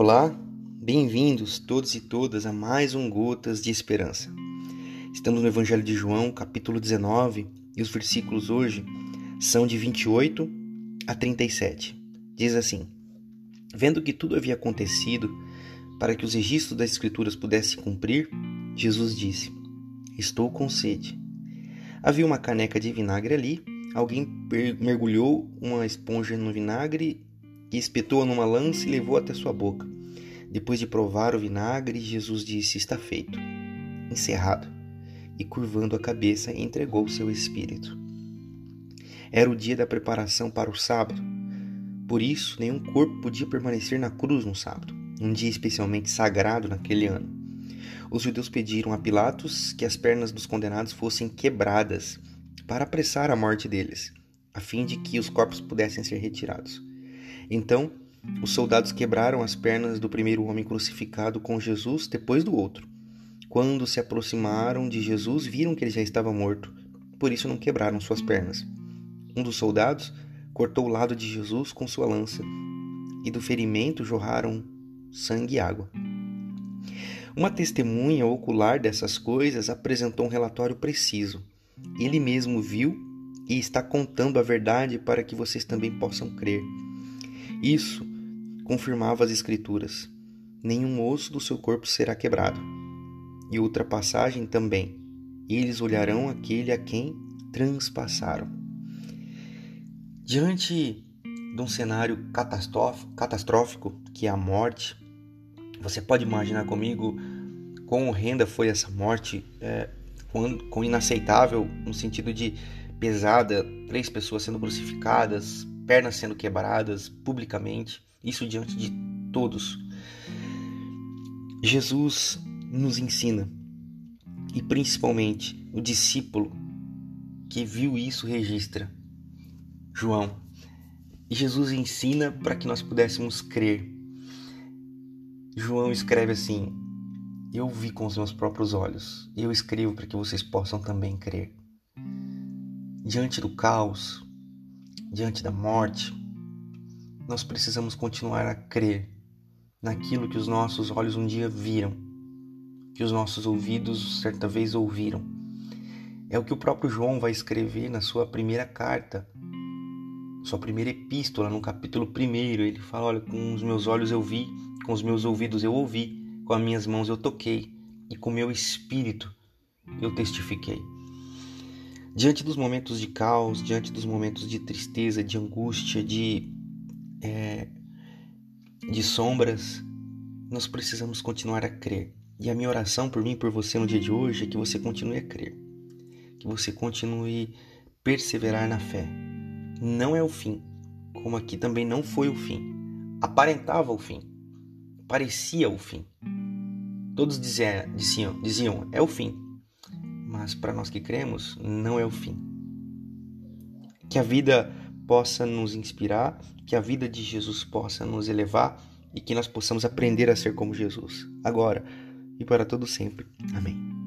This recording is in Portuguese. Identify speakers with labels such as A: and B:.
A: Olá, bem-vindos todos e todas a mais um Gotas de Esperança. Estamos no Evangelho de João, capítulo 19, e os versículos hoje são de 28 a 37. Diz assim: Vendo que tudo havia acontecido para que os registros das Escrituras pudessem cumprir, Jesus disse: Estou com sede. Havia uma caneca de vinagre ali, alguém mergulhou uma esponja no vinagre e espetou-a numa lança e levou até sua boca. Depois de provar o vinagre, Jesus disse: Está feito, encerrado. E curvando a cabeça, entregou seu espírito. Era o dia da preparação para o sábado. Por isso, nenhum corpo podia permanecer na cruz no sábado, um dia especialmente sagrado naquele ano. Os judeus pediram a Pilatos que as pernas dos condenados fossem quebradas para apressar a morte deles, a fim de que os corpos pudessem ser retirados. Então, os soldados quebraram as pernas do primeiro homem crucificado com Jesus depois do outro. Quando se aproximaram de Jesus, viram que ele já estava morto, por isso não quebraram suas pernas. Um dos soldados cortou o lado de Jesus com sua lança, e do ferimento jorraram sangue e água. Uma testemunha ocular dessas coisas apresentou um relatório preciso. Ele mesmo viu e está contando a verdade para que vocês também possam crer. Isso confirmava as Escrituras: nenhum osso do seu corpo será quebrado. E outra passagem também: eles olharão aquele a quem transpassaram. Diante de um cenário catastrófico, que é a morte, você pode imaginar comigo quão horrenda foi essa morte, é, quão, quão inaceitável no sentido de pesada, três pessoas sendo crucificadas, pernas sendo quebradas publicamente, isso diante de todos. Jesus nos ensina, e principalmente o discípulo que viu isso registra, João. E Jesus ensina para que nós pudéssemos crer. João escreve assim: Eu vi com os meus próprios olhos, eu escrevo para que vocês possam também crer. Diante do caos, diante da morte, nós precisamos continuar a crer naquilo que os nossos olhos um dia viram, que os nossos ouvidos certa vez ouviram. É o que o próprio João vai escrever na sua primeira carta, sua primeira epístola, no capítulo 1. Ele fala: Olha, com os meus olhos eu vi, com os meus ouvidos eu ouvi, com as minhas mãos eu toquei, e com o meu espírito eu testifiquei. Diante dos momentos de caos, diante dos momentos de tristeza, de angústia, de, é, de sombras, nós precisamos continuar a crer. E a minha oração por mim e por você no dia de hoje é que você continue a crer, que você continue perseverar na fé. Não é o fim, como aqui também não foi o fim. Aparentava o fim, parecia o fim. Todos diziam, diziam, diziam é o fim, mas para nós que cremos, não é o fim. Que a vida possa nos inspirar, que a vida de Jesus possa nos elevar e que nós possamos aprender a ser como Jesus, agora e para todo sempre. Amém.